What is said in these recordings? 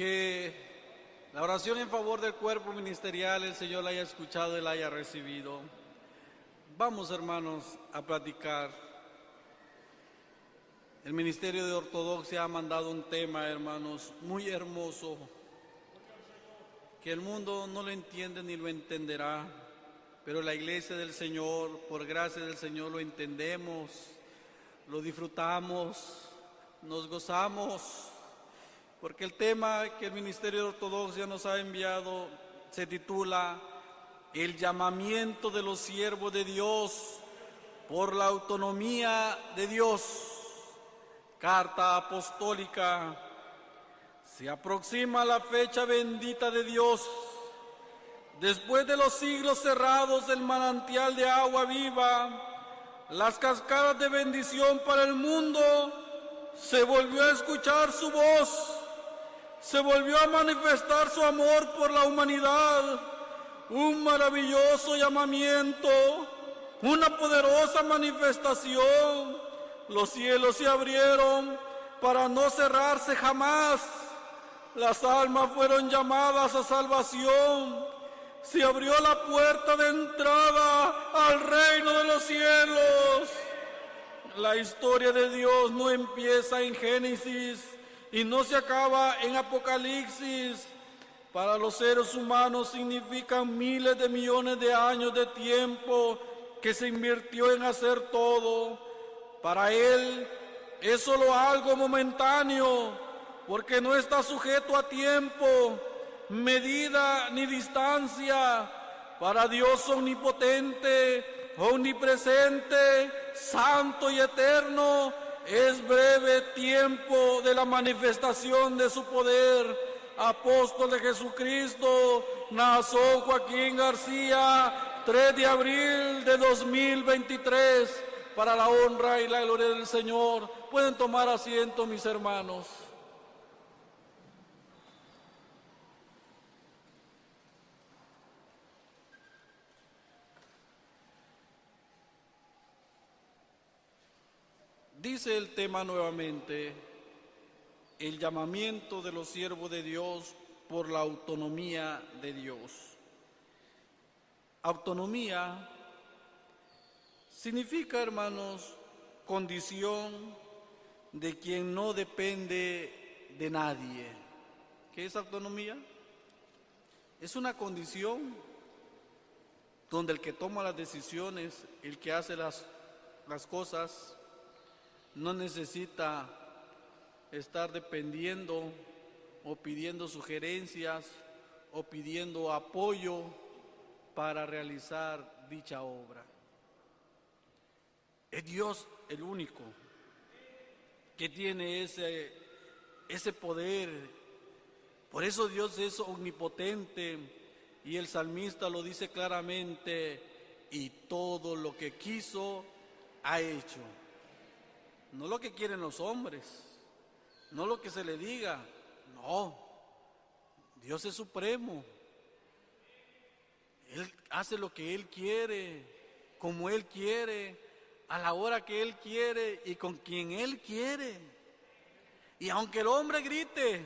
Que la oración en favor del cuerpo ministerial el Señor la haya escuchado y la haya recibido. Vamos hermanos a platicar. El Ministerio de Ortodoxia ha mandado un tema, hermanos, muy hermoso, que el mundo no lo entiende ni lo entenderá, pero la iglesia del Señor, por gracia del Señor, lo entendemos, lo disfrutamos, nos gozamos porque el tema que el Ministerio de Ortodoxia nos ha enviado se titula El llamamiento de los siervos de Dios por la autonomía de Dios. Carta apostólica. Se aproxima la fecha bendita de Dios. Después de los siglos cerrados del manantial de agua viva, las cascadas de bendición para el mundo, se volvió a escuchar su voz se volvió a manifestar su amor por la humanidad, un maravilloso llamamiento, una poderosa manifestación. Los cielos se abrieron para no cerrarse jamás. Las almas fueron llamadas a salvación. Se abrió la puerta de entrada al reino de los cielos. La historia de Dios no empieza en Génesis y no se acaba en Apocalipsis. Para los seres humanos significan miles de millones de años de tiempo que se invirtió en hacer todo. Para Él es solo algo momentáneo, porque no está sujeto a tiempo, medida ni distancia. Para Dios omnipotente, omnipresente, santo y eterno, es breve tiempo de la manifestación de su poder. Apóstol de Jesucristo, Nazón Joaquín García, 3 de abril de 2023, para la honra y la gloria del Señor. Pueden tomar asiento, mis hermanos. Dice el tema nuevamente, el llamamiento de los siervos de Dios por la autonomía de Dios. Autonomía significa, hermanos, condición de quien no depende de nadie. ¿Qué es autonomía? Es una condición donde el que toma las decisiones, el que hace las, las cosas, no necesita estar dependiendo o pidiendo sugerencias o pidiendo apoyo para realizar dicha obra. Es Dios el único que tiene ese, ese poder. Por eso Dios es omnipotente y el salmista lo dice claramente, y todo lo que quiso ha hecho no lo que quieren los hombres, no lo que se le diga, no, Dios es supremo. Él hace lo que Él quiere, como Él quiere, a la hora que Él quiere y con quien Él quiere. Y aunque el hombre grite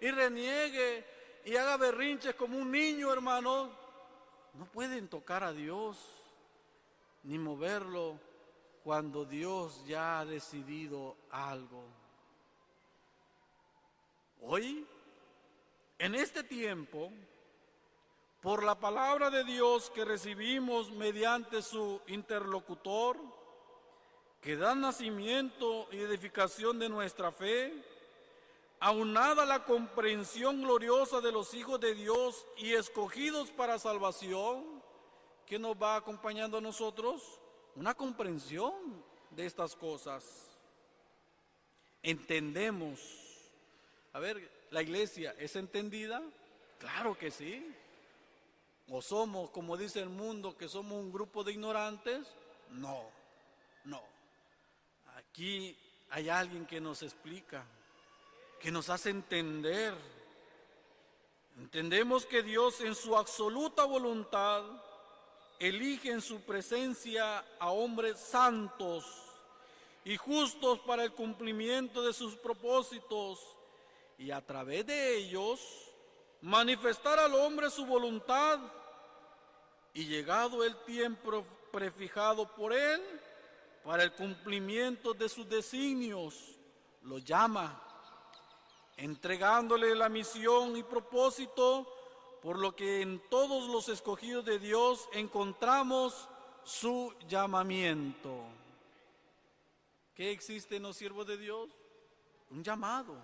y reniegue y haga berrinches como un niño, hermano, no pueden tocar a Dios ni moverlo cuando Dios ya ha decidido algo. Hoy, en este tiempo, por la palabra de Dios que recibimos mediante su interlocutor, que da nacimiento y edificación de nuestra fe, aunada la comprensión gloriosa de los hijos de Dios y escogidos para salvación, que nos va acompañando a nosotros, una comprensión de estas cosas. Entendemos. A ver, ¿la iglesia es entendida? Claro que sí. ¿O somos, como dice el mundo, que somos un grupo de ignorantes? No, no. Aquí hay alguien que nos explica, que nos hace entender. Entendemos que Dios en su absoluta voluntad elige en su presencia a hombres santos y justos para el cumplimiento de sus propósitos y a través de ellos manifestar al hombre su voluntad. Y llegado el tiempo prefijado por él para el cumplimiento de sus designios, lo llama, entregándole la misión y propósito, por lo que en todos los escogidos de Dios encontramos su llamamiento. ¿Qué existe en los siervos de Dios? Un llamado.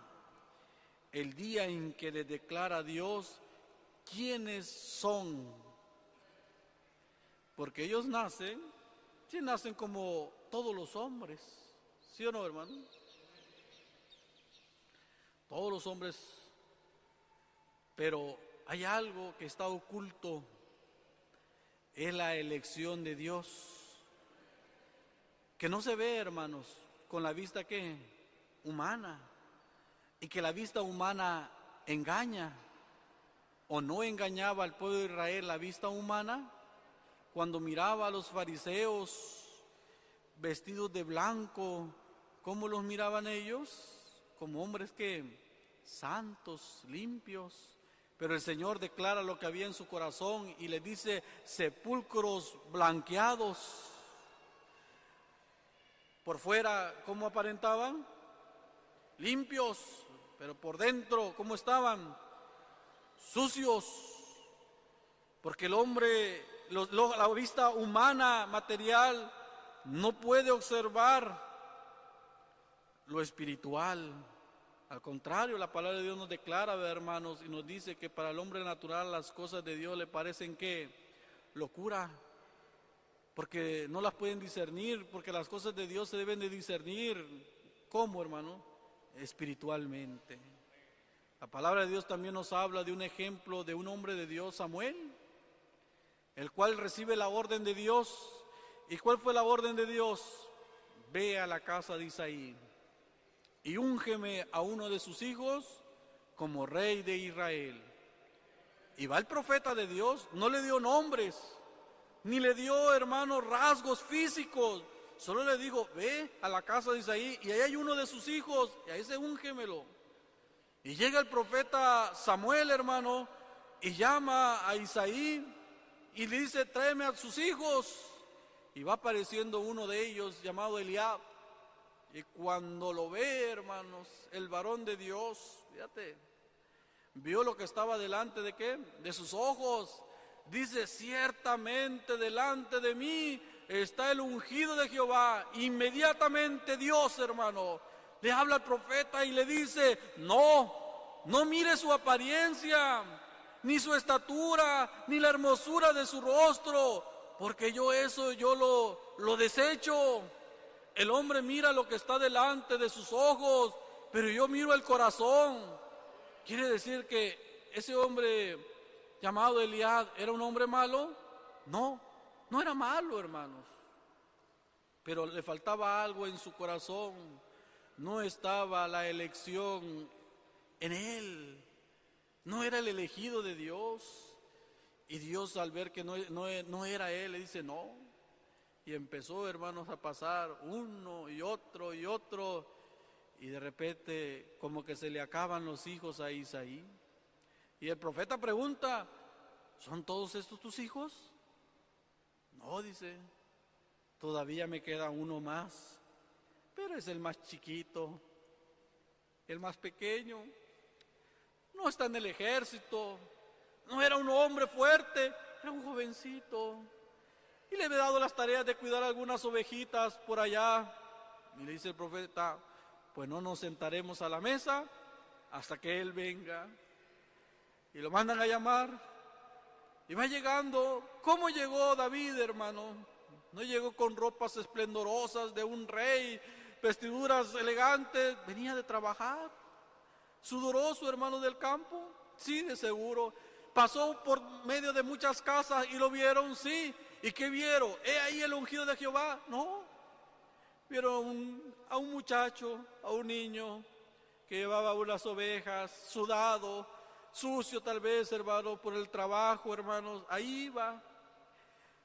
El día en que le declara a Dios quiénes son. Porque ellos nacen, sí nacen como todos los hombres. ¿Sí o no, hermano? Todos los hombres. Pero hay algo que está oculto. Es la elección de Dios que no se ve, hermanos, con la vista que humana y que la vista humana engaña o no engañaba al pueblo de Israel la vista humana cuando miraba a los fariseos vestidos de blanco, ¿cómo los miraban ellos? Como hombres que santos, limpios. Pero el Señor declara lo que había en su corazón y le dice sepulcros blanqueados por fuera, ¿cómo aparentaban? Limpios, pero por dentro, ¿cómo estaban? Sucios. Porque el hombre, la vista humana, material, no puede observar lo espiritual. Al contrario, la palabra de Dios nos declara, hermanos, y nos dice que para el hombre natural las cosas de Dios le parecen que locura, porque no las pueden discernir, porque las cosas de Dios se deben de discernir. ¿Cómo, hermano? Espiritualmente. La palabra de Dios también nos habla de un ejemplo de un hombre de Dios, Samuel, el cual recibe la orden de Dios. ¿Y cuál fue la orden de Dios? Ve a la casa de Isaí y úngeme a uno de sus hijos como rey de Israel. Y va el profeta de Dios, no le dio nombres, ni le dio, hermanos, rasgos físicos. Solo le dijo, ve a la casa de Isaí y ahí hay uno de sus hijos y ahí se úngemelo. Y llega el profeta Samuel, hermano, y llama a Isaí y le dice, tráeme a sus hijos. Y va apareciendo uno de ellos llamado Eliab. Y cuando lo ve, hermanos, el varón de Dios, fíjate, vio lo que estaba delante de qué? De sus ojos dice, ciertamente delante de mí está el ungido de Jehová. Inmediatamente Dios, hermano, le habla al profeta y le dice, no, no mire su apariencia, ni su estatura, ni la hermosura de su rostro, porque yo eso, yo lo, lo desecho. El hombre mira lo que está delante de sus ojos, pero yo miro el corazón. Quiere decir que ese hombre llamado Eliad era un hombre malo? No, no era malo, hermanos. Pero le faltaba algo en su corazón. No estaba la elección en él. No era el elegido de Dios. Y Dios al ver que no, no era él, le dice no. Y empezó, hermanos, a pasar uno y otro y otro. Y de repente como que se le acaban los hijos a Isaí. Y el profeta pregunta, ¿son todos estos tus hijos? No, dice, todavía me queda uno más, pero es el más chiquito, el más pequeño. No está en el ejército, no era un hombre fuerte, era un jovencito. Y le he dado las tareas de cuidar algunas ovejitas por allá. Y le dice el profeta, pues no nos sentaremos a la mesa hasta que él venga y lo mandan a llamar. Y va llegando, ¿cómo llegó David, hermano? No llegó con ropas esplendorosas de un rey, vestiduras elegantes, venía de trabajar. ¿Sudoroso, hermano del campo? Sí, de seguro. Pasó por medio de muchas casas y lo vieron, sí. ¿Y qué vieron? ¿He ahí el ungido de Jehová? No. Vieron a un muchacho, a un niño que llevaba unas ovejas, sudado, sucio tal vez, hermano, por el trabajo, hermanos, ahí va.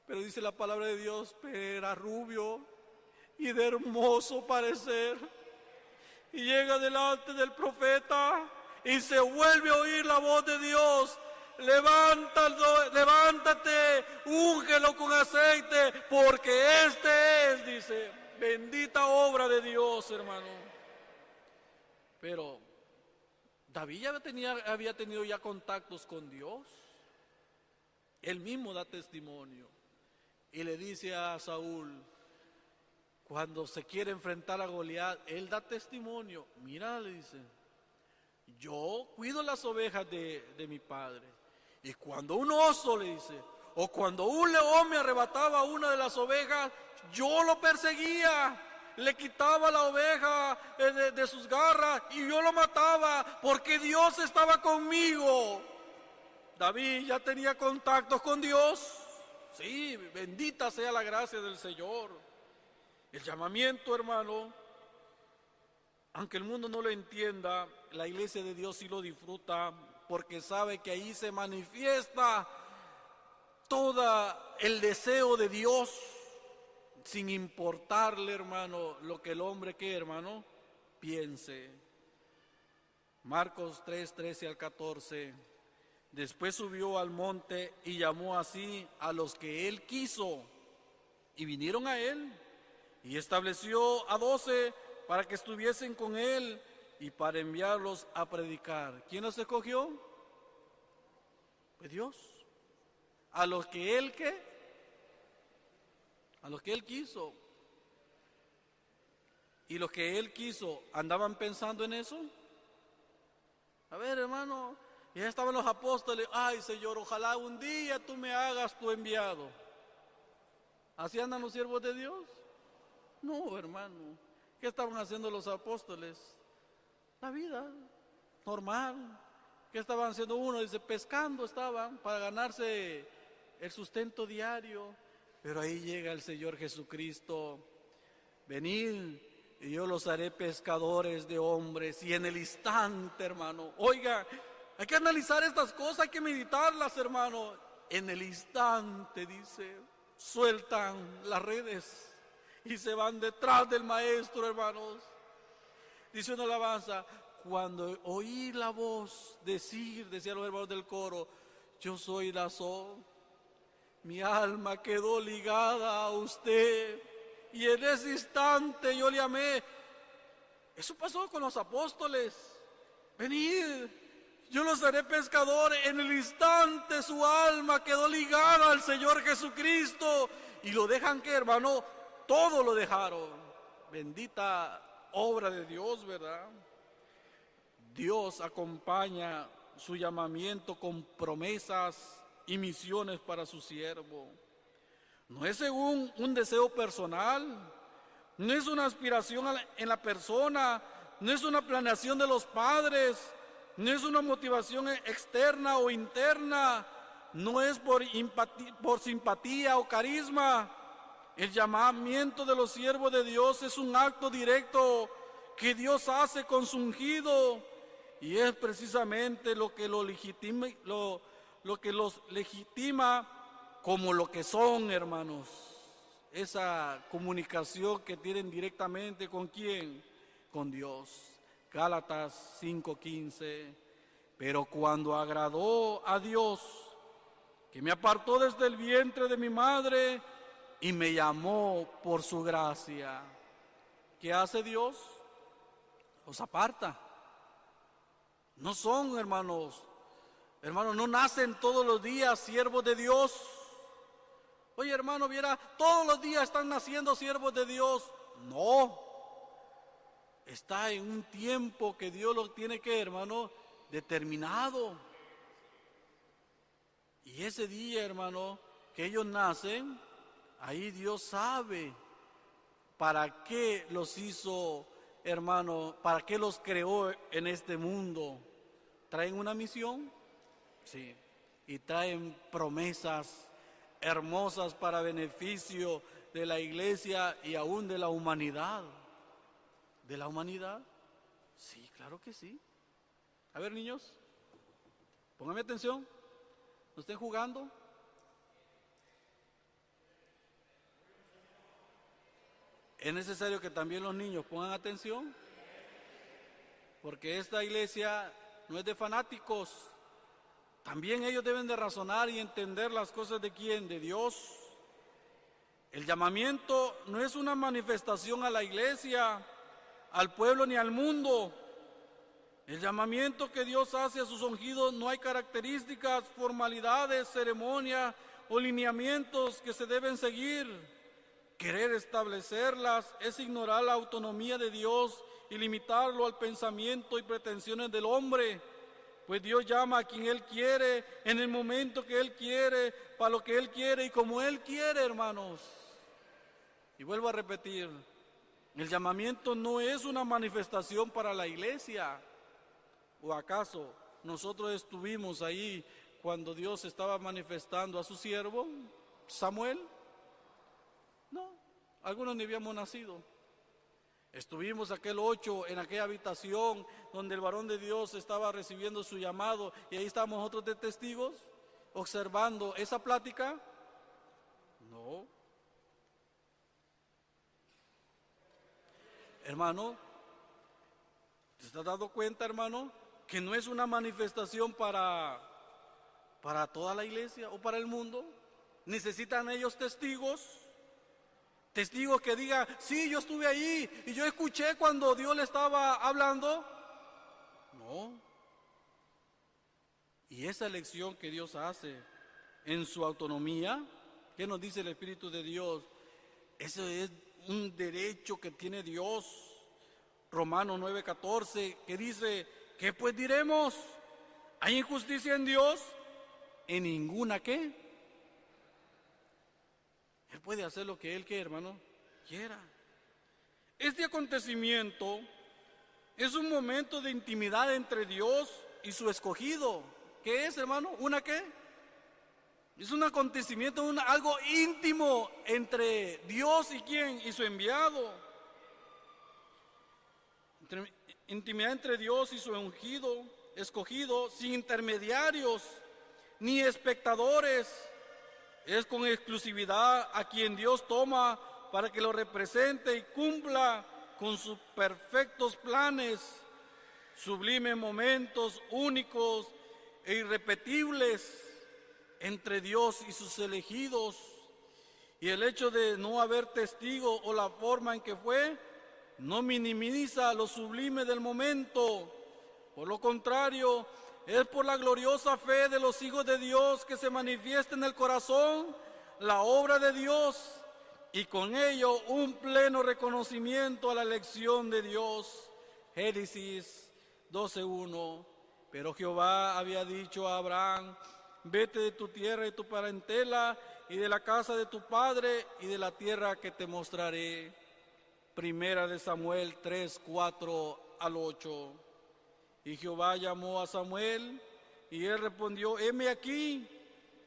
Pero dice la palabra de Dios, era rubio y de hermoso parecer. Y llega delante del profeta y se vuelve a oír la voz de Dios. Levántalo, levántate, úngelo con aceite, porque este es, dice, bendita obra de Dios, hermano. Pero David ya tenía, había tenido ya contactos con Dios. Él mismo da testimonio y le dice a Saúl, cuando se quiere enfrentar a Goliat, él da testimonio. Mira, le dice, yo cuido las ovejas de, de mi padre. Y cuando un oso le dice, o cuando un león me arrebataba una de las ovejas, yo lo perseguía, le quitaba la oveja eh, de, de, sus garras y yo lo mataba porque Dios estaba conmigo. David ya tenía contactos con Dios. Sí, bendita sea la gracia del Señor. El llamamiento, hermano, aunque el mundo no lo entienda, la iglesia de Dios sí lo disfruta porque sabe que ahí se manifiesta todo el deseo de Dios sin importarle, hermano, lo que el hombre que, hermano, piense. Marcos 3, 13 al 14. Después subió al monte y llamó así a los que él quiso y vinieron a él y estableció a doce para que estuviesen con él y para enviarlos a predicar. ¿Quién los escogió? Pues Dios. A los que él qué? A los que él quiso. ¿Y los que él quiso andaban pensando en eso? A ver, hermano, ya estaban los apóstoles, ay Señor, ojalá un día tú me hagas tu enviado. ¿Así andan los siervos de Dios? No, hermano. ¿Qué estaban haciendo los apóstoles? La vida normal. ¿Qué estaban haciendo uno? Dice, pescando estaban para ganarse el sustento diario. Pero ahí llega el Señor Jesucristo. Venid y yo los haré pescadores de hombres. Y en el instante, hermano, oiga, hay que analizar estas cosas, hay que meditarlas, hermano. En el instante, dice, sueltan las redes y se van detrás del maestro, hermanos. Dice una alabanza, cuando oí la voz decir, decían los hermanos del coro, yo soy la sol, mi alma quedó ligada a usted y en ese instante yo le amé. Eso pasó con los apóstoles. Venid, yo los haré pescadores. En el instante su alma quedó ligada al Señor Jesucristo. Y lo dejan que, hermano, todo lo dejaron. Bendita obra de Dios, ¿verdad? Dios acompaña su llamamiento con promesas y misiones para su siervo. No es según un deseo personal, no es una aspiración en la persona, no es una planeación de los padres, no es una motivación externa o interna, no es por, por simpatía o carisma. El llamamiento de los siervos de Dios es un acto directo que Dios hace con su ungido y es precisamente lo que, lo, legitima, lo, lo que los legitima como lo que son, hermanos. Esa comunicación que tienen directamente con quién? Con Dios. Gálatas 5:15. Pero cuando agradó a Dios, que me apartó desde el vientre de mi madre y me llamó por su gracia, ¿qué hace Dios? Los aparta. No son, hermanos, hermanos, no nacen todos los días siervos de Dios. Oye, hermano, viera, todos los días están naciendo siervos de Dios. No, está en un tiempo que Dios lo tiene que, hermano, determinado. Y ese día, hermano, que ellos nacen, ahí Dios sabe para qué los hizo, hermano, para qué los creó en este mundo. ¿Traen una misión? Sí. Y traen promesas hermosas para beneficio de la iglesia y aún de la humanidad de la humanidad? Sí, claro que sí. A ver, niños, pónganme atención. ¿No estén jugando? Es necesario que también los niños pongan atención, porque esta iglesia no es de fanáticos. También ellos deben de razonar y entender las cosas de quién, de Dios. El llamamiento no es una manifestación a la iglesia, al pueblo ni al mundo. El llamamiento que Dios hace a sus ungidos no hay características, formalidades, ceremonias o lineamientos que se deben seguir. Querer establecerlas es ignorar la autonomía de Dios y limitarlo al pensamiento y pretensiones del hombre. Pues Dios llama a quien Él quiere, en el momento que Él quiere, para lo que Él quiere y como Él quiere, hermanos. Y vuelvo a repetir, el llamamiento no es una manifestación para la iglesia. ¿O acaso nosotros estuvimos ahí cuando Dios estaba manifestando a su siervo, Samuel? No, algunos ni habíamos nacido. Estuvimos aquel ocho en aquella habitación donde el varón de Dios estaba recibiendo su llamado y ahí estábamos otros de testigos observando esa plática. No. Hermano, ¿te estás dando cuenta, hermano, que no es una manifestación para para toda la iglesia o para el mundo? ¿Necesitan ellos testigos? Testigos que digan, sí, yo estuve ahí y yo escuché cuando Dios le estaba hablando. No. Y esa elección que Dios hace en su autonomía, ¿qué nos dice el Espíritu de Dios? Eso es un derecho que tiene Dios. Romanos 9:14, que dice, ¿qué pues diremos? ¿Hay injusticia en Dios? En ninguna qué él puede hacer lo que Él quiera, hermano, quiera. Este acontecimiento es un momento de intimidad entre Dios y su escogido. ¿Qué es, hermano? ¿Una qué? Es un acontecimiento, algo íntimo entre Dios y quién, y su enviado. intimidad entre Dios y su ungido, escogido, sin intermediarios ni espectadores es con exclusividad a quien Dios toma para que lo represente y cumpla con sus perfectos planes, sublimes momentos únicos e irrepetibles entre Dios y sus elegidos. Y el hecho de no haber testigo o la forma en que fue, no minimiza lo sublime del momento. Por lo contrario, es por la gloriosa fe de los hijos de Dios que se manifiesta en el corazón la obra de Dios y con ello un pleno reconocimiento a la elección de Dios. Génesis 12.1. Pero Jehová había dicho a Abraham, vete de tu tierra y tu parentela y de la casa de tu padre y de la tierra que te mostraré. Primera de Samuel 3, 4 al 8. Y Jehová llamó a Samuel y él respondió, heme aquí.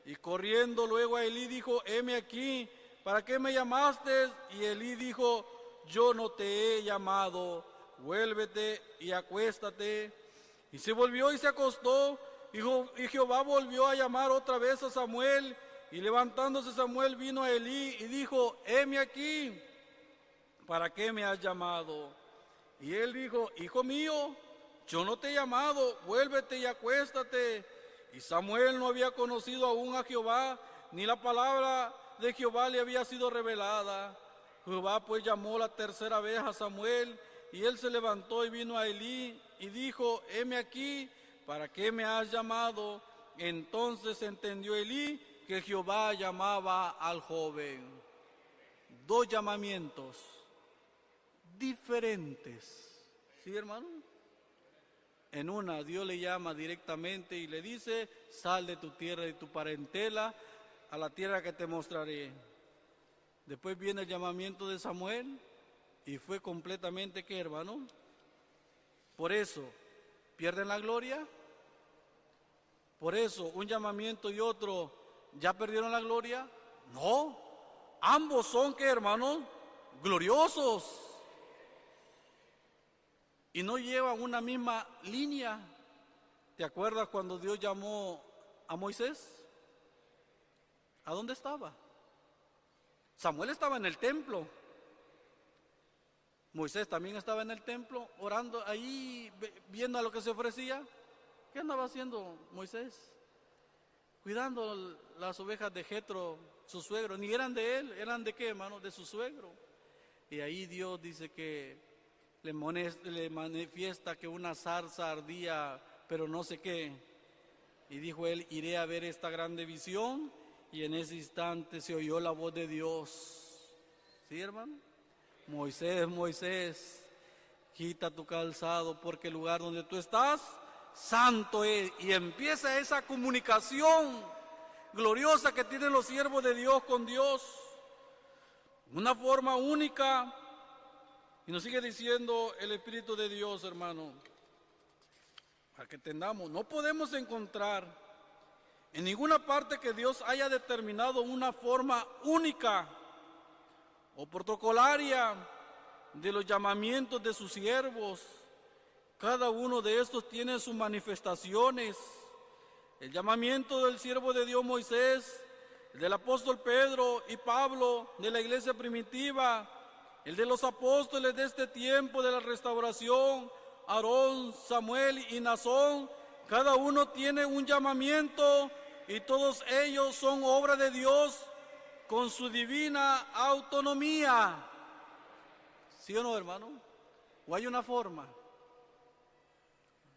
Y corriendo luego a Elí dijo, heme aquí, ¿para qué me llamaste? Y Elí dijo, yo no te he llamado, vuélvete y acuéstate. Y se volvió y se acostó, y Jehová volvió a llamar otra vez a Samuel, y levantándose Samuel vino a Elí y dijo, heme aquí, ¿para qué me has llamado? Y él dijo, hijo mío, yo no te he llamado, vuélvete y acuéstate. Y Samuel no había conocido aún a Jehová, ni la palabra de Jehová le había sido revelada. Jehová pues llamó la tercera vez a Samuel, y él se levantó y vino a Elí y dijo, heme aquí, ¿para qué me has llamado? Entonces entendió Elí que Jehová llamaba al joven. Dos llamamientos diferentes. ¿Sí, hermano? En una Dios le llama directamente y le dice, sal de tu tierra y tu parentela a la tierra que te mostraré. Después viene el llamamiento de Samuel y fue completamente que hermano. Por eso, ¿pierden la gloria? Por eso, un llamamiento y otro, ¿ya perdieron la gloria? No, ambos son que hermanos, gloriosos y no llevan una misma línea. ¿Te acuerdas cuando Dios llamó a Moisés? ¿A dónde estaba? Samuel estaba en el templo. Moisés también estaba en el templo orando ahí, viendo a lo que se ofrecía. ¿Qué andaba haciendo Moisés? Cuidando las ovejas de Jetro, su suegro. Ni eran de él, eran de qué, hermano? De su suegro. Y ahí Dios dice que le, le manifiesta que una zarza ardía, pero no sé qué. Y dijo él, iré a ver esta grande visión. Y en ese instante se oyó la voz de Dios. ¿Sí, hermano? Moisés, Moisés, quita tu calzado porque el lugar donde tú estás, santo es. Y empieza esa comunicación gloriosa que tienen los siervos de Dios con Dios. Una forma única. Y nos sigue diciendo el Espíritu de Dios, hermano, para que entendamos, no podemos encontrar en ninguna parte que Dios haya determinado una forma única o protocolaria de los llamamientos de sus siervos. Cada uno de estos tiene sus manifestaciones. El llamamiento del siervo de Dios Moisés, el del apóstol Pedro y Pablo de la iglesia primitiva, el de los apóstoles de este tiempo de la restauración, Aarón, Samuel y Nazón, cada uno tiene un llamamiento y todos ellos son obra de Dios con su divina autonomía. ¿Sí o no, hermano? ¿O hay una forma?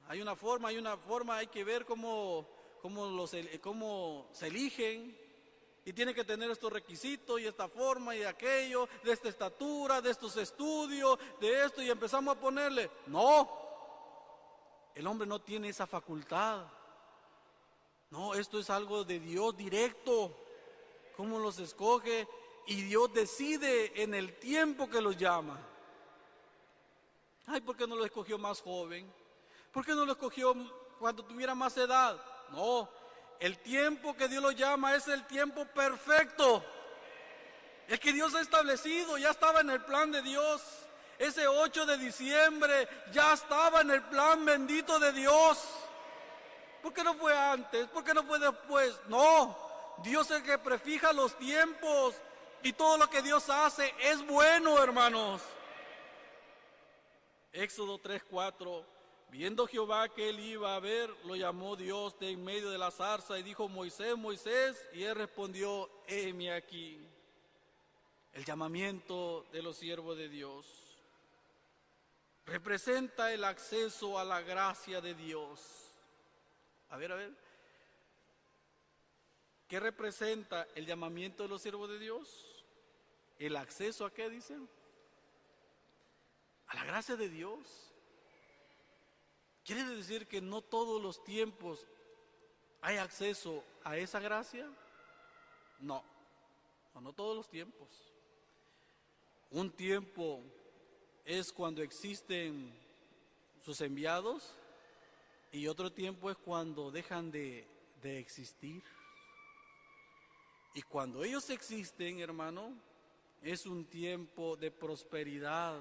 Hay una forma, hay una forma, hay que ver cómo, cómo, los, cómo se eligen. Y tiene que tener estos requisitos y esta forma y aquello, de esta estatura, de estos estudios, de esto, y empezamos a ponerle. No, el hombre no tiene esa facultad. No, esto es algo de Dios directo cómo los escoge y Dios decide en el tiempo que los llama. Ay, ¿por qué no lo escogió más joven? ¿Por qué no lo escogió cuando tuviera más edad? No, el tiempo que Dios lo llama es el tiempo perfecto. El que Dios ha establecido, ya estaba en el plan de Dios. Ese 8 de diciembre ya estaba en el plan bendito de Dios. ¿Por qué no fue antes? ¿Por qué no fue después? No, Dios es el que prefija los tiempos y todo lo que Dios hace es bueno, hermanos. Éxodo 3:4 Viendo Jehová que él iba a ver, lo llamó Dios de en medio de la zarza y dijo, Moisés, Moisés, y él respondió, heme aquí. El llamamiento de los siervos de Dios representa el acceso a la gracia de Dios. A ver, a ver. ¿Qué representa el llamamiento de los siervos de Dios? ¿El acceso a qué dicen? A la gracia de Dios. ¿Quiere decir que no todos los tiempos hay acceso a esa gracia? No, no, no todos los tiempos. Un tiempo es cuando existen sus enviados y otro tiempo es cuando dejan de, de existir. Y cuando ellos existen, hermano, es un tiempo de prosperidad,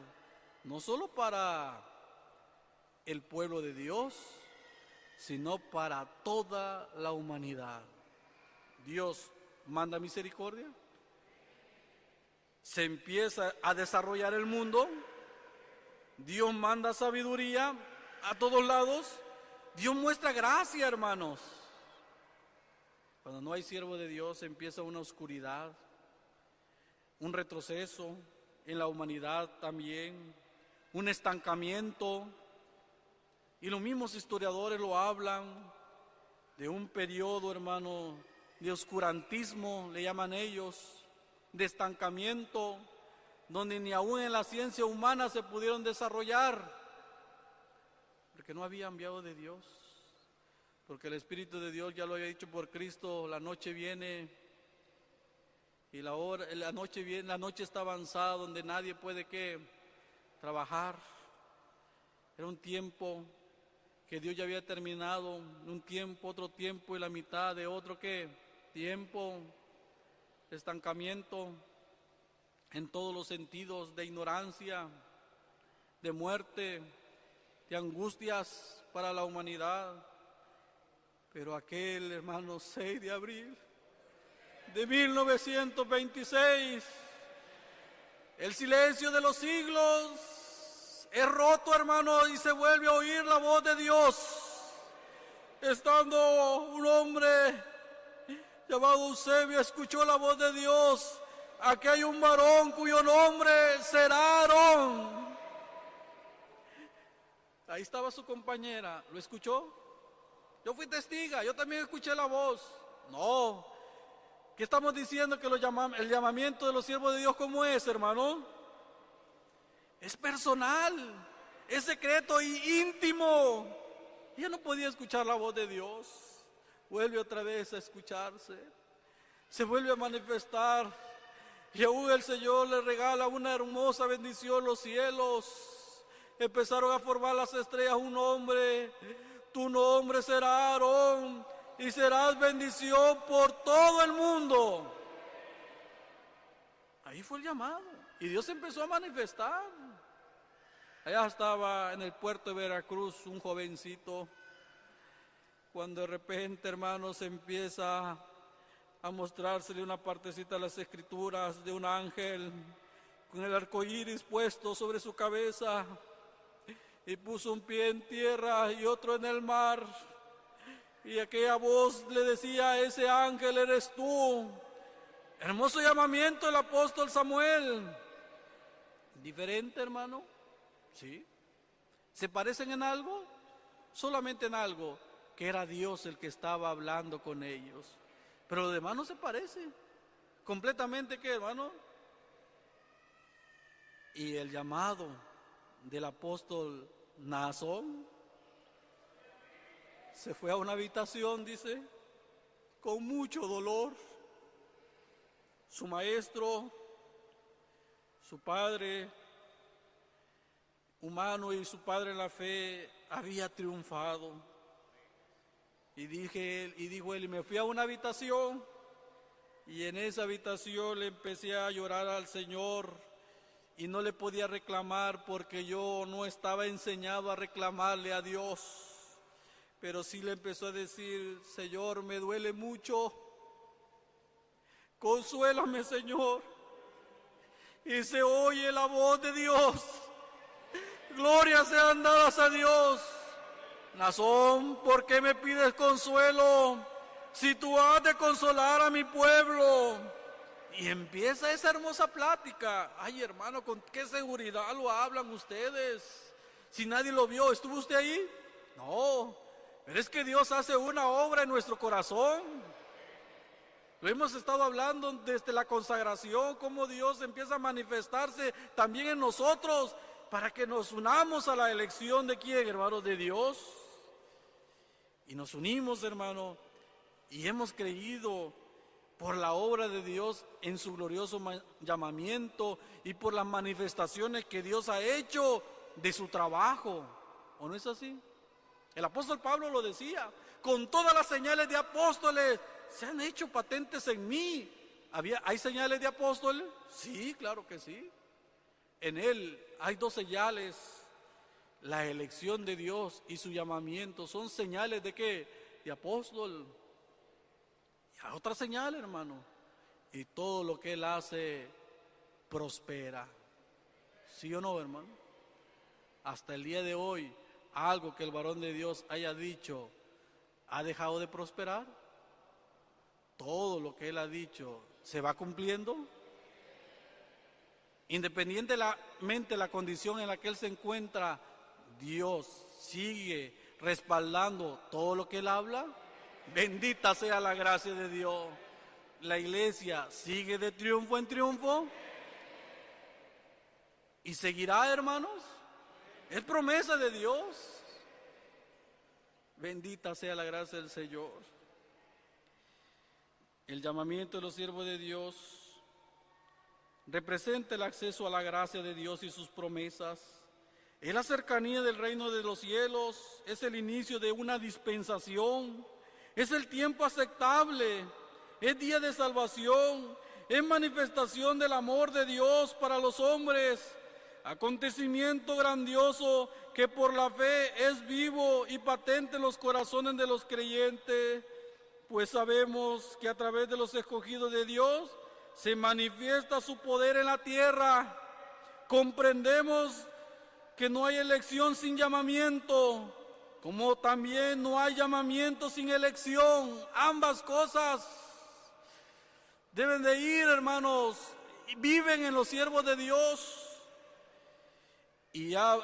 no solo para el pueblo de Dios, sino para toda la humanidad. Dios manda misericordia, se empieza a desarrollar el mundo, Dios manda sabiduría a todos lados, Dios muestra gracia, hermanos. Cuando no hay siervo de Dios empieza una oscuridad, un retroceso en la humanidad también, un estancamiento. Y los mismos historiadores lo hablan de un periodo, hermano, de oscurantismo, le llaman ellos, de estancamiento, donde ni aún en la ciencia humana se pudieron desarrollar, porque no había enviado de Dios porque el Espíritu de Dios ya lo había dicho por Cristo, la noche viene y la hora, la noche viene, la noche está avanzada donde nadie puede que trabajar. Era un tiempo que Dios ya había terminado, un tiempo, otro tiempo y la mitad de otro que tiempo estancamiento en todos los sentidos, de ignorancia, de muerte, de angustias para la humanidad. Pero aquel, hermano, 6 de abril de 1926, el silencio de los siglos es roto, hermano, y se vuelve a oír la voz de Dios. estando un hombre llamado Eusebio escuchó la voz de Dios. Aquí hay un varón cuyo nombre será Aarón. Ahí estaba su compañera, ¿lo escuchó? Yo fui testiga, yo también escuché la voz. No, ¿qué estamos diciendo que lo el llamamiento de los siervos de Dios cómo es, hermano? Es personal, es secreto y íntimo. Ella no podía escuchar la voz de Dios. Vuelve otra vez a escucharse. Se vuelve a manifestar. Y aún el Señor le regala una hermosa bendición los cielos. Empezaron a formar las estrellas un hombre. Tu nombre será Aarón y serás bendición por todo el mundo. Ahí fue el llamado. Y Dios empezó a manifestar. Allá estaba en el puerto de Veracruz un jovencito, cuando de repente, hermanos, empieza a mostrársele una partecita de las escrituras de un ángel con el arco iris puesto sobre su cabeza y puso un pie en tierra y otro en el mar. Y aquella voz le decía, ese ángel eres tú. Hermoso llamamiento del apóstol Samuel. Diferente, hermano. ¿Sí? ¿Se parecen en algo? Solamente en algo, que era Dios el que estaba hablando con ellos. Pero lo demás no se parece. Completamente que, hermano. Y el llamado del apóstol Nazón se fue a una habitación, dice, con mucho dolor. Su maestro, su padre, humano y su padre en la fe había triunfado. Y dije y dijo él, y me fui a una habitación y en esa habitación le empecé a llorar al Señor y no le podía reclamar porque yo no estaba enseñado a reclamarle a Dios. Pero sí le empezó a decir, Señor, me duele mucho. Consuélame, Señor. Y se oye la voz de Dios. Gloria sean dadas a Dios. Nazón, ¿por qué me pides consuelo? Si tú has de consolar a mi pueblo. Y empieza esa hermosa plática. Ay, hermano, ¿con qué seguridad lo hablan ustedes? Si nadie lo vio, ¿estuvo usted ahí? No, pero es que Dios hace una obra en nuestro corazón. Lo hemos estado hablando desde la consagración, cómo Dios empieza a manifestarse también en nosotros para que nos unamos a la elección de quién, hermano, de Dios. Y nos unimos, hermano, y hemos creído por la obra de Dios en su glorioso llamamiento y por las manifestaciones que Dios ha hecho de su trabajo. ¿O no es así? El apóstol Pablo lo decía, con todas las señales de apóstoles se han hecho patentes en mí. ¿Había, ¿Hay señales de apóstoles? Sí, claro que sí. En él hay dos señales. La elección de Dios y su llamamiento son señales de qué? De apóstol. Y hay otra señal, hermano. Y todo lo que él hace prospera. ¿Sí o no, hermano? Hasta el día de hoy, algo que el varón de Dios haya dicho, ¿ha dejado de prosperar? Todo lo que él ha dicho, ¿se va cumpliendo? Independientemente de la condición en la que él se encuentra, Dios sigue respaldando todo lo que él habla. Bendita sea la gracia de Dios. La iglesia sigue de triunfo en triunfo. Y seguirá, hermanos. Es promesa de Dios. Bendita sea la gracia del Señor. El llamamiento de los siervos de Dios representa el acceso a la gracia de Dios y sus promesas. Es la cercanía del reino de los cielos, es el inicio de una dispensación, es el tiempo aceptable, es día de salvación, es manifestación del amor de Dios para los hombres, acontecimiento grandioso que por la fe es vivo y patente en los corazones de los creyentes, pues sabemos que a través de los escogidos de Dios, se manifiesta su poder en la tierra. Comprendemos que no hay elección sin llamamiento, como también no hay llamamiento sin elección. Ambas cosas deben de ir, hermanos. Viven en los siervos de Dios. Y ya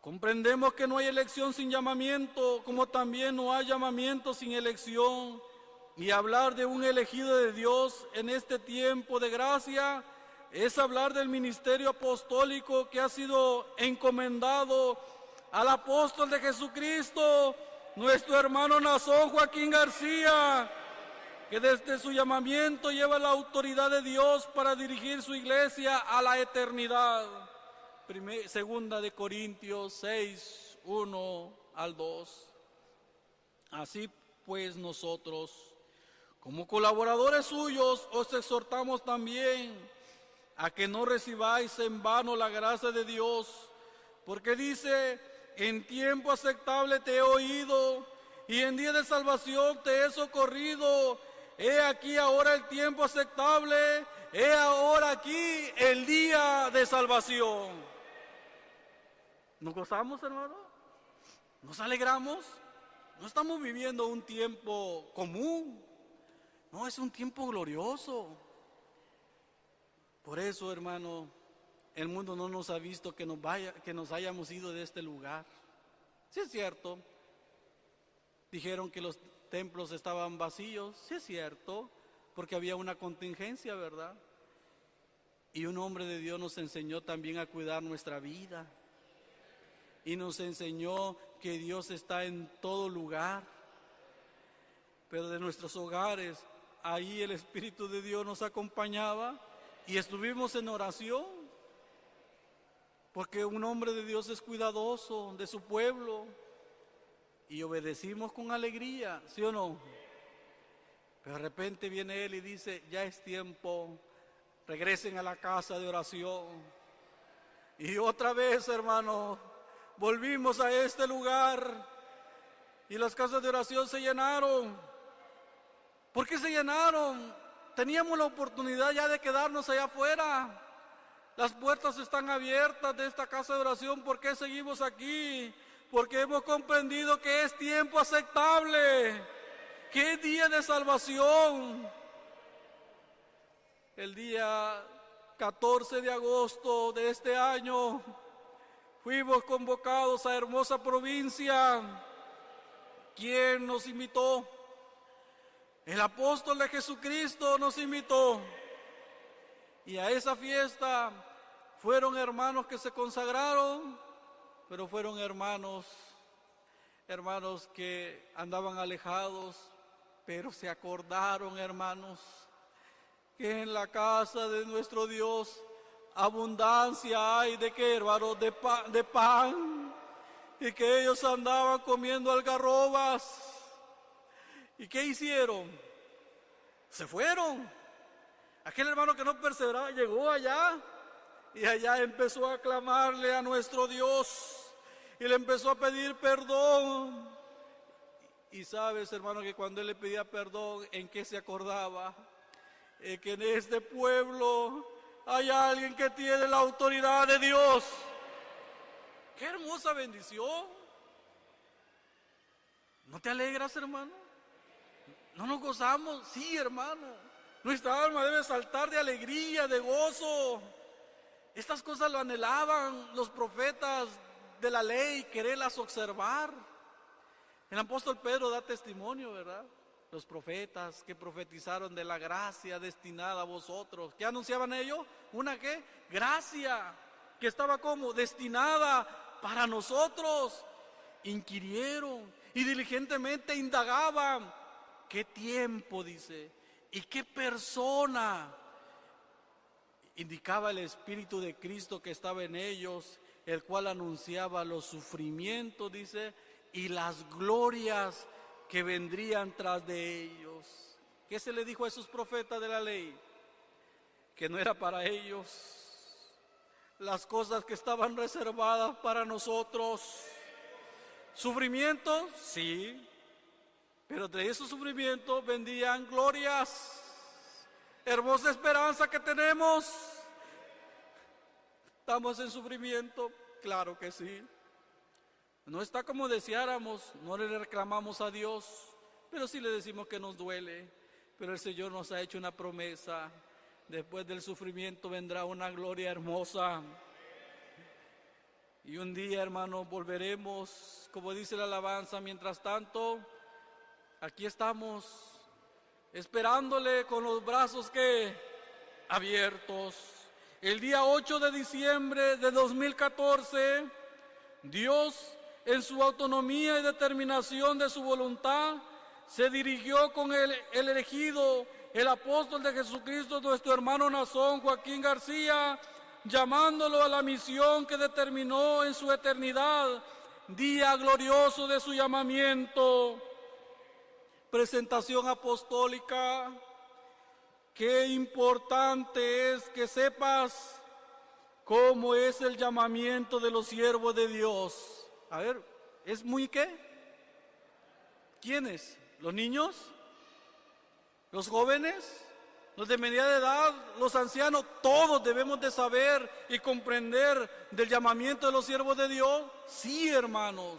comprendemos que no hay elección sin llamamiento, como también no hay llamamiento sin elección. Y hablar de un elegido de Dios en este tiempo de gracia es hablar del ministerio apostólico que ha sido encomendado al apóstol de Jesucristo, nuestro hermano Nazón Joaquín García, que desde su llamamiento lleva la autoridad de Dios para dirigir su iglesia a la eternidad. segunda de Corintios 6, 1 al 2. Así pues nosotros, como colaboradores suyos, os exhortamos también a que no recibáis en vano la gracia de Dios, porque dice, en tiempo aceptable te he oído y en día de salvación te he socorrido. He aquí ahora el tiempo aceptable, he ahora aquí el día de salvación. ¿Nos gozamos, hermano? ¿Nos alegramos? No estamos viviendo un tiempo común, no, es un tiempo glorioso. Por eso, hermano, el mundo no nos ha visto que nos, vaya, que nos hayamos ido de este lugar. Sí es cierto. Dijeron que los templos estaban vacíos. Sí es cierto. Porque había una contingencia, ¿verdad? Y un hombre de Dios nos enseñó también a cuidar nuestra vida. Y nos enseñó que Dios está en todo lugar. Pero de nuestros hogares, ahí el Espíritu de Dios nos acompañaba y estuvimos en oración. Porque un hombre de Dios es cuidadoso de su pueblo y obedecimos con alegría, ¿sí o no? Pero de repente viene él y dice, ya es tiempo, regresen a la casa de oración. Y otra vez, hermano, volvimos a este lugar y las casas de oración se llenaron. ¿Por qué se llenaron? Teníamos la oportunidad ya de quedarnos allá afuera. Las puertas están abiertas de esta casa de oración. ¿Por qué seguimos aquí? Porque hemos comprendido que es tiempo aceptable, es día de salvación. El día 14 de agosto de este año fuimos convocados a hermosa provincia. ¿Quién nos invitó? El apóstol de Jesucristo nos invitó. Y a esa fiesta fueron hermanos que se consagraron, pero fueron hermanos, hermanos que andaban alejados, pero se acordaron, hermanos, que en la casa de nuestro Dios abundancia hay de qué, hermanos, de, de pan, y que ellos andaban comiendo algarrobas. ¿Y qué hicieron? Se fueron Aquel hermano que no perseveraba llegó allá y allá empezó a clamarle a nuestro Dios y le empezó a pedir perdón. Y sabes, hermano, que cuando él le pedía perdón, ¿en qué se acordaba? En que en este pueblo hay alguien que tiene la autoridad de Dios. Qué hermosa bendición. ¿No te alegras, hermano? ¿No nos gozamos? Sí, hermano. Nuestra alma debe saltar de alegría, de gozo. Estas cosas lo anhelaban los profetas de la ley, quererlas observar. El apóstol Pedro da testimonio, ¿verdad? Los profetas que profetizaron de la gracia destinada a vosotros. ¿Qué anunciaban ellos? Una qué? Gracia que estaba como destinada para nosotros. Inquirieron y diligentemente indagaban. ¿Qué tiempo, dice? ¿Y qué persona? Indicaba el Espíritu de Cristo que estaba en ellos, el cual anunciaba los sufrimientos, dice, y las glorias que vendrían tras de ellos. ¿Qué se le dijo a esos profetas de la ley? Que no era para ellos las cosas que estaban reservadas para nosotros. ¿Sufrimiento? Sí. Pero de esos sufrimientos vendían glorias. Hermosa esperanza que tenemos. ¿Estamos en sufrimiento? Claro que sí. No está como deseáramos, no le reclamamos a Dios, pero sí le decimos que nos duele. Pero el Señor nos ha hecho una promesa. Después del sufrimiento vendrá una gloria hermosa. Y un día, hermanos, volveremos, como dice la alabanza. Mientras tanto, aquí estamos, esperándole con los brazos que abiertos. El día 8 de diciembre de 2014, Dios, en su autonomía y determinación de su voluntad, se dirigió con el, el elegido, el apóstol de Jesucristo, nuestro hermano Nazón, Joaquín García, llamándolo a la misión que determinó en su eternidad, día glorioso de su llamamiento. Presentación apostólica, qué importante es que sepas cómo es el llamamiento de los siervos de Dios. A ver, ¿es muy qué? ¿Quiénes? ¿Los niños? ¿Los jóvenes? los de mediana edad, los ancianos, todos debemos de saber y comprender del llamamiento de los siervos de Dios. Sí, hermanos,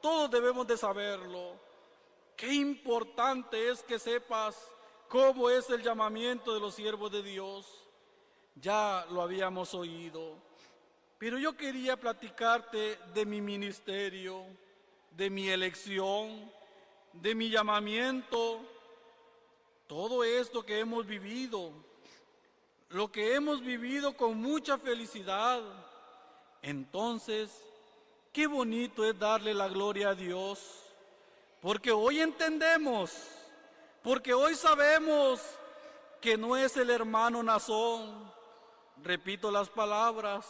todos debemos de saberlo. Qué importante es que sepas cómo es el llamamiento de los siervos de Dios. Ya lo habíamos oído. Pero yo quería platicarte de mi ministerio, de mi elección, de mi llamamiento todo esto que hemos vivido, lo que hemos vivido con mucha felicidad, entonces, qué bonito es darle la gloria a Dios, porque hoy entendemos, porque hoy sabemos que no es el hermano Nazón, repito las palabras,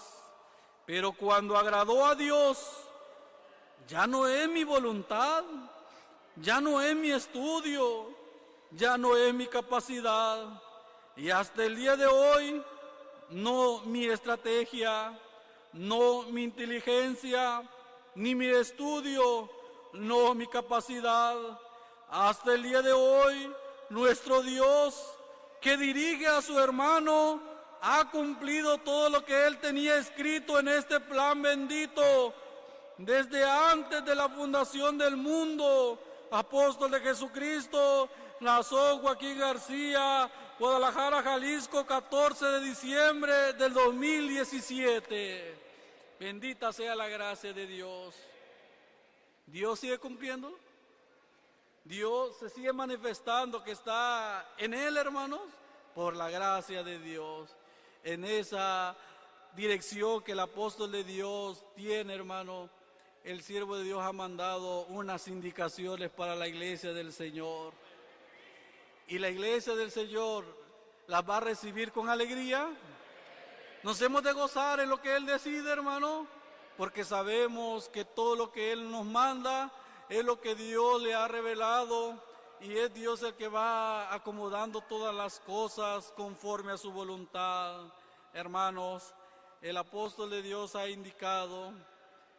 pero cuando agradó a Dios, ya no es mi voluntad, ya no es mi estudio, ya no es mi capacidad. Y hasta el día de hoy no mi estrategia, no mi inteligencia, ni mi estudio, no mi capacidad. Hasta el día de hoy nuestro Dios que dirige a su hermano ha cumplido todo lo que él tenía escrito en este plan bendito desde antes de la fundación del mundo. Apóstol de Jesucristo, Nazón Joaquín García, Guadalajara, Jalisco, 14 de diciembre del 2017. Bendita sea la gracia de Dios. Dios sigue cumpliendo. Dios se sigue manifestando que está en Él, hermanos, por la gracia de Dios. En esa dirección que el apóstol de Dios tiene, hermano, el siervo de Dios ha mandado unas indicaciones para la iglesia del Señor y la iglesia del Señor las va a recibir con alegría. Nos hemos de gozar en lo que Él decide, hermano, porque sabemos que todo lo que Él nos manda es lo que Dios le ha revelado y es Dios el que va acomodando todas las cosas conforme a su voluntad. Hermanos, el apóstol de Dios ha indicado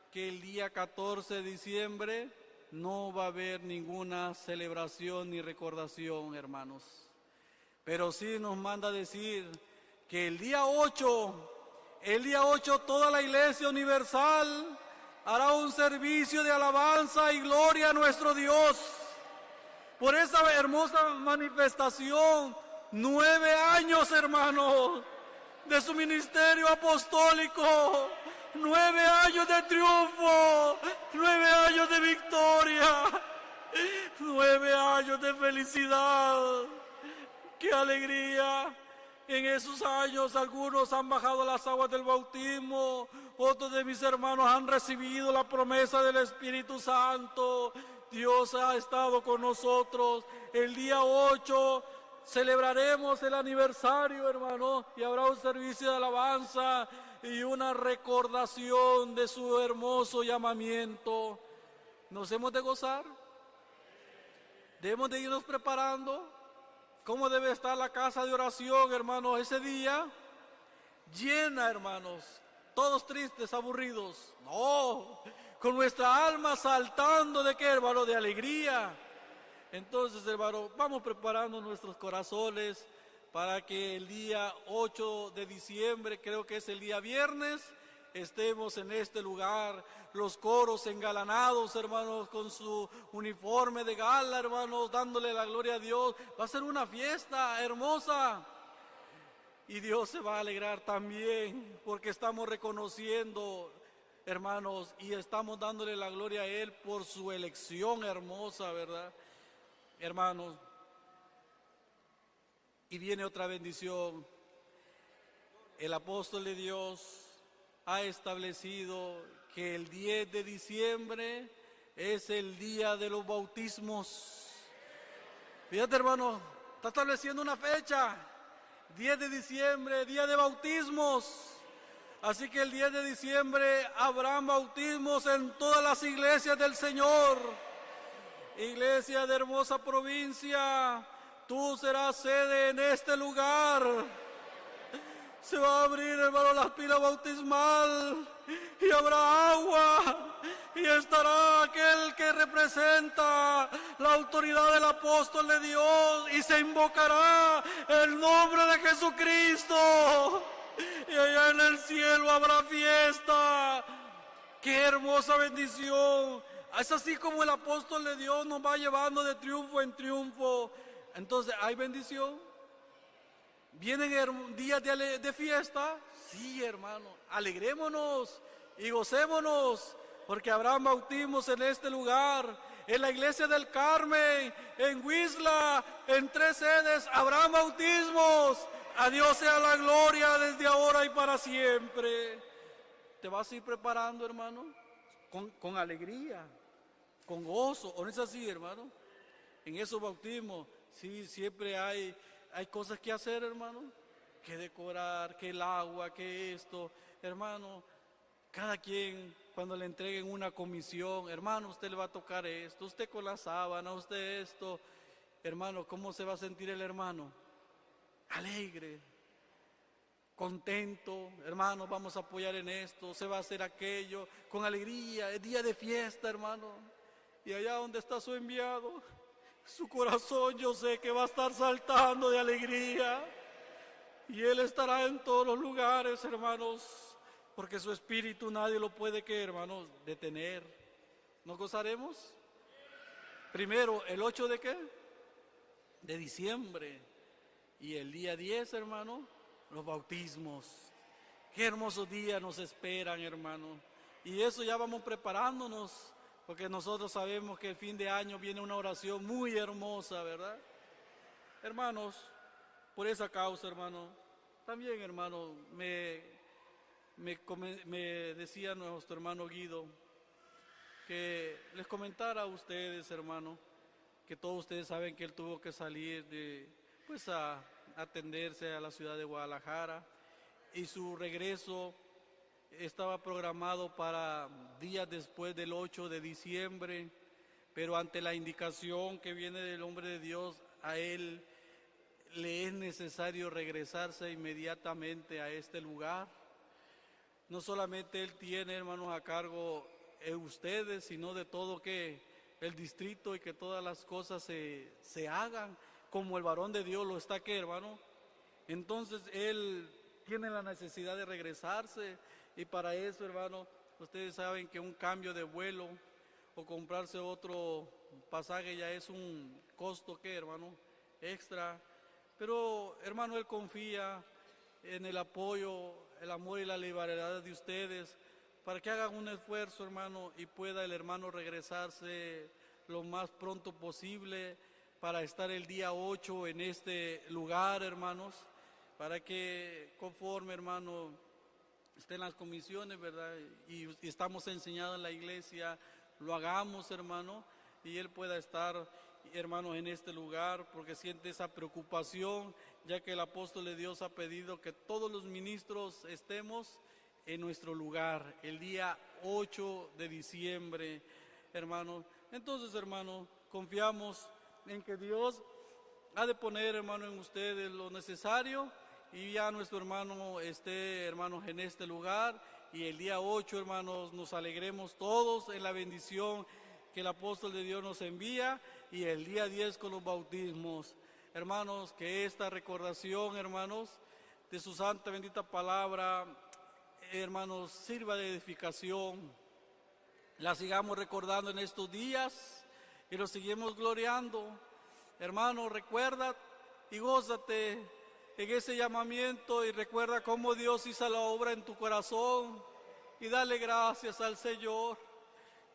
que el día 14 de diciembre no va a haber ninguna celebración ni recordación, hermanos. Pero sí nos manda decir que el día 8, el día 8 toda la iglesia universal hará un servicio de alabanza y gloria a nuestro Dios. Por esa hermosa manifestación, nueve años, hermanos, de su ministerio apostólico nueve años de triunfo, nueve años de victoria, nueve años de felicidad. ¡Qué alegría! En esos años algunos han bajado las aguas del bautismo, otros de mis hermanos han recibido la promesa del Espíritu Santo. Dios ha estado con nosotros. El día 8 celebraremos el aniversario, hermano, y habrá un servicio de alabanza y una recordación de su hermoso llamamiento. ¿Nos hemos de gozar? Debemos de irnos preparando. ¿Cómo debe estar la casa de oración, hermanos, ese día? Llena, hermanos. Todos tristes, aburridos. No, con nuestra alma saltando de qué, hermano, de alegría. Entonces, hermano, vamos preparando nuestros corazones para que el día 8 de diciembre, creo que es el día viernes, estemos en este lugar, los coros engalanados, hermanos, con su uniforme de gala, hermanos, dándole la gloria a Dios. Va a ser una fiesta hermosa. Y Dios se va a alegrar también porque estamos reconociendo, hermanos, y estamos dándole la gloria a Él por su elección hermosa, ¿verdad? Hermanos, y viene otra bendición. El apóstol de Dios ha establecido que el 10 de diciembre es el día de los bautismos. Fíjate hermano, está estableciendo una fecha. 10 de diciembre, día de bautismos. Así que el 10 de diciembre habrán bautismos en todas las iglesias del Señor. Iglesia de hermosa provincia, tú serás sede en este lugar. Se va a abrir, hermano, la pila bautismal y habrá agua y estará aquel que representa la autoridad del apóstol de Dios y se invocará el nombre de Jesucristo. Y allá en el cielo habrá fiesta. Qué hermosa bendición. Es así como el apóstol de Dios nos va llevando de triunfo en triunfo. Entonces, ¿hay bendición? ¿Vienen días de, de fiesta? Sí, hermano. Alegrémonos y gocémonos porque habrá bautismos en este lugar. En la iglesia del Carmen, en Huizla, en tres sedes, habrá bautismos. A Dios sea la gloria desde ahora y para siempre. ¿Te vas a ir preparando, hermano? Con, con alegría, con gozo. ¿O no es así, hermano? En esos bautismos, sí, siempre hay, hay cosas que hacer, hermano. Que decorar, que el agua, que esto. Hermano, cada quien cuando le entreguen una comisión, hermano, usted le va a tocar esto, usted con la sábana, usted esto. Hermano, ¿cómo se va a sentir el hermano? Alegre, contento, hermano, vamos a apoyar en esto, se va a hacer aquello, con alegría, es día de fiesta, hermano. Y allá donde está su enviado, su corazón yo sé que va a estar saltando de alegría. Y Él estará en todos los lugares, hermanos, porque su espíritu nadie lo puede, que hermanos, detener. ¿Nos gozaremos? Primero, el 8 de qué? De diciembre. Y el día 10, hermano, los bautismos. Qué hermosos días nos esperan, hermano. Y eso ya vamos preparándonos, porque nosotros sabemos que el fin de año viene una oración muy hermosa, ¿verdad? Hermanos, por esa causa, hermano, también, hermano, me me, decía nuestro hermano Guido que les comentara a ustedes, hermano, que todos ustedes saben que él tuvo que salir de, pues a atenderse a la ciudad de Guadalajara y su regreso estaba programado para días después del 8 de diciembre, pero ante la indicación que viene del hombre de Dios, a él le es necesario regresarse inmediatamente a este lugar no solamente Él tiene, hermanos, a cargo de ustedes, sino de todo que el distrito y que todas las cosas se, se hagan como el varón de Dios lo está aquí, hermano. Entonces Él tiene la necesidad de regresarse y para eso, hermano, ustedes saben que un cambio de vuelo o comprarse otro pasaje ya es un costo que, hermano, extra. Pero, hermano, Él confía en el apoyo, el amor y la liberalidad de ustedes, para que hagan un esfuerzo, hermano, y pueda el hermano regresarse lo más pronto posible para estar el día 8 en este lugar, hermanos, para que conforme, hermano, estén las comisiones, ¿verdad? Y, estamos enseñados en la iglesia, lo hagamos, hermano, y él pueda estar, hermanos, en este lugar, porque siente esa preocupación ya que el apóstol de Dios ha pedido que todos los ministros estemos en nuestro lugar el día 8 de diciembre, hermanos. Entonces, hermanos, confiamos en que Dios ha de poner, hermano, en ustedes lo necesario y ya nuestro hermano esté, hermanos, en este lugar y el día 8, hermanos, nos alegremos todos en la bendición que el apóstol de Dios nos envía y el día 10 con los bautismos hermanos, que esta recordación, hermanos, de su santa bendita palabra hermanos, sirva de edificación. La sigamos recordando en estos días y lo seguimos gloriando. Hermano, recuerda y gózate en ese llamamiento y recuerda cómo Dios hizo la obra en tu corazón y dale gracias al Señor.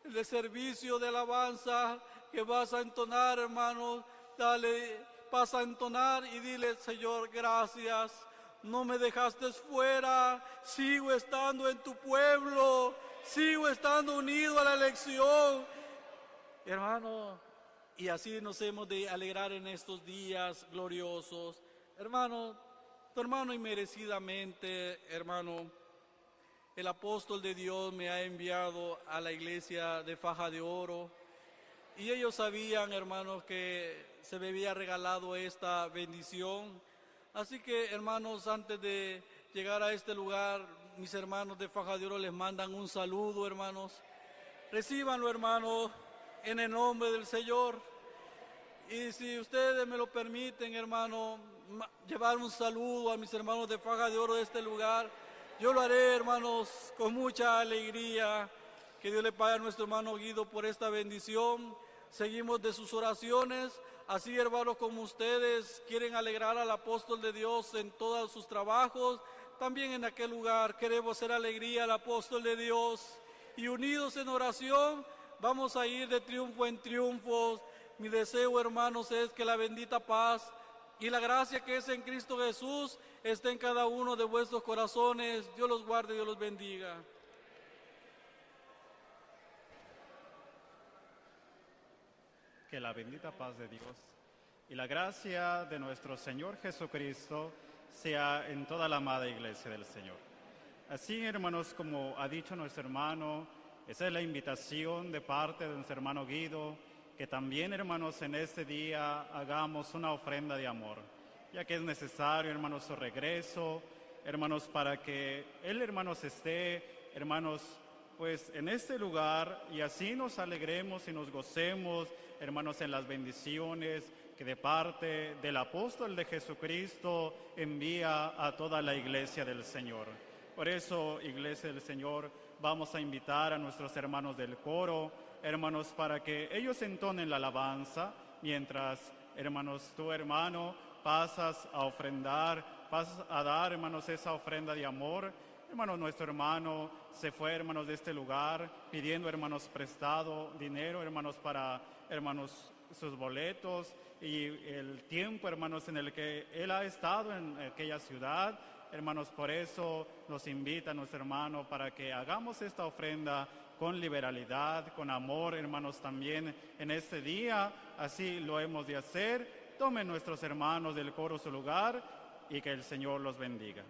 El servicio de alabanza que vas a entonar, hermanos, dale, vas a entonar y dile, Señor, gracias. No me dejaste fuera, sigo estando en tu pueblo, sigo estando unido a la elección. Hermano, y así nos hemos de alegrar en estos días gloriosos. Hermano, tu hermano inmerecidamente, hermano, el apóstol de Dios me ha enviado a la iglesia de Faja de Oro. Y ellos sabían, hermanos, que se me había regalado esta bendición. Así que, hermanos, antes de llegar a este lugar, mis hermanos de Faja de Oro les mandan un saludo, hermanos. Recíbanlo, hermanos, en el nombre del Señor. Y si ustedes me lo permiten, hermano, llevar un saludo a mis hermanos de Faja de Oro de este lugar, yo lo haré, hermanos, con mucha alegría. Que Dios le pague a nuestro hermano Guido por esta bendición. Seguimos de sus oraciones. Así, hermanos, como ustedes quieren alegrar al apóstol de Dios en todos sus trabajos, también en aquel lugar queremos hacer alegría al apóstol de Dios. Y unidos en oración, vamos a ir de triunfo en triunfo. Mi deseo, hermanos, es que la bendita paz y la gracia que es en Cristo Jesús esté en cada uno de vuestros corazones. Dios los guarde, Dios los bendiga. Que la bendita paz de Dios y la gracia de nuestro Señor Jesucristo sea en toda la amada iglesia del Señor. Así, hermanos, como ha dicho nuestro hermano, esa es la invitación de parte de nuestro hermano Guido, que también, hermanos, en este día hagamos una ofrenda de amor, ya que es necesario, hermanos, su regreso, hermanos, para que Él, hermanos, esté, hermanos, pues en este lugar y así nos alegremos y nos gocemos, hermanos, en las bendiciones que de parte del apóstol de Jesucristo envía a toda la iglesia del Señor. Por eso, iglesia del Señor, vamos a invitar a nuestros hermanos del coro, hermanos, para que ellos entonen la alabanza, mientras, hermanos, tu hermano pasas a ofrendar, pasas a dar, hermanos, esa ofrenda de amor. Hermanos, nuestro hermano se fue, hermanos, de este lugar, pidiendo, hermanos, prestado dinero, hermanos, para, hermanos, sus boletos y el tiempo, hermanos, en el que él ha estado en aquella ciudad. Hermanos, por eso nos invita nuestro hermano para que hagamos esta ofrenda con liberalidad, con amor, hermanos, también en este día. Así lo hemos de hacer. Tomen nuestros hermanos del coro su lugar y que el Señor los bendiga.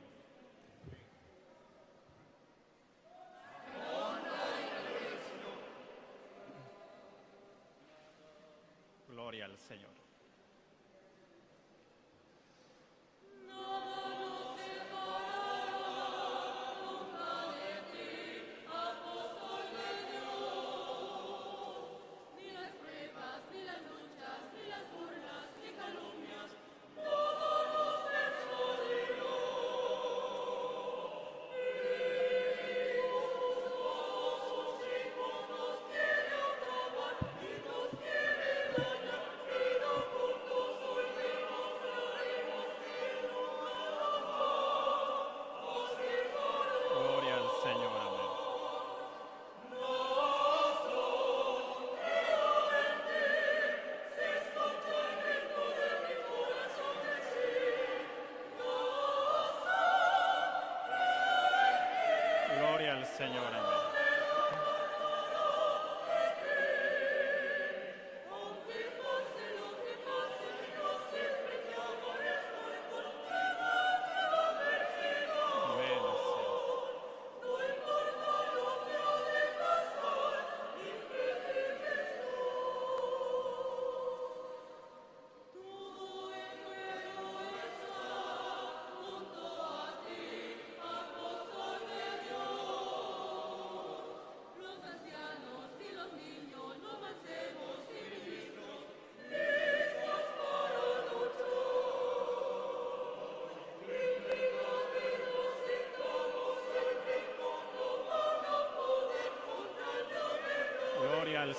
Gloria al Señor.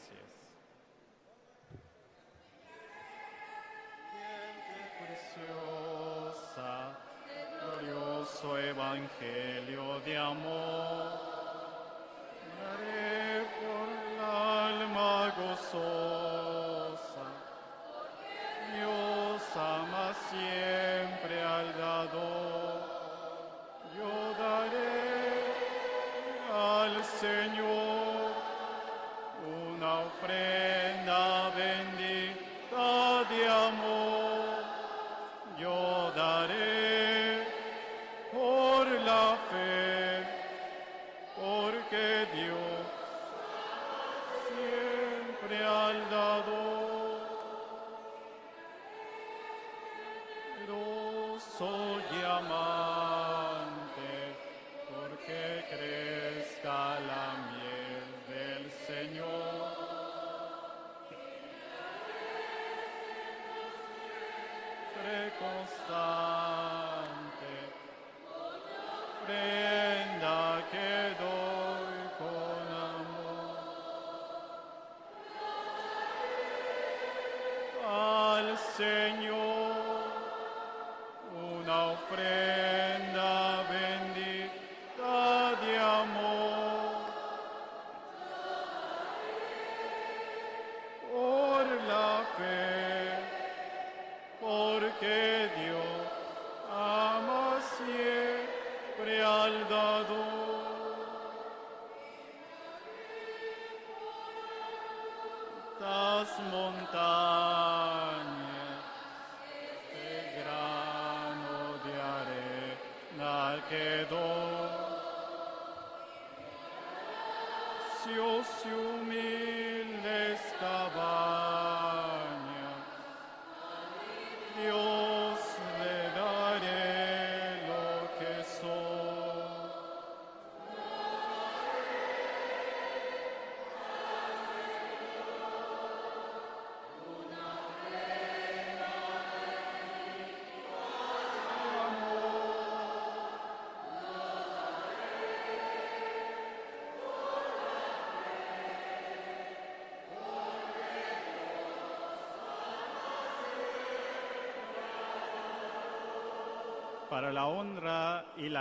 Así es. preciosa, glorioso evangelio de amor, daré por el alma gozosa. Dios ama siempre. las montañas, este grano de arena quedó. Si,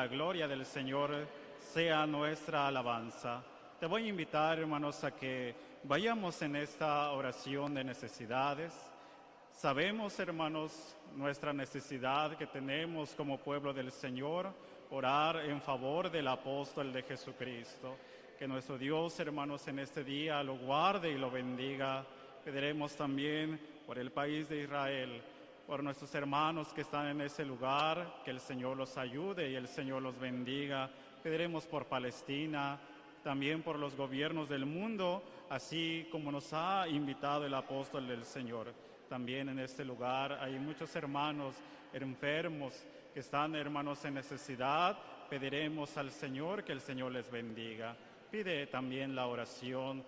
gloria del Señor sea nuestra alabanza. Te voy a invitar, hermanos, a que vayamos en esta oración de necesidades. Sabemos, hermanos, nuestra necesidad que tenemos como pueblo del Señor, orar en favor del apóstol de Jesucristo. Que nuestro Dios, hermanos, en este día lo guarde y lo bendiga. Pediremos también por el país de Israel, por nuestros hermanos que están en ese lugar, que el Señor los ayude y el Señor los bendiga. Pediremos por Palestina, también por los gobiernos del mundo, así como nos ha invitado el apóstol del Señor. También en este lugar hay muchos hermanos enfermos que están, hermanos, en necesidad. Pediremos al Señor que el Señor les bendiga. Pide también la oración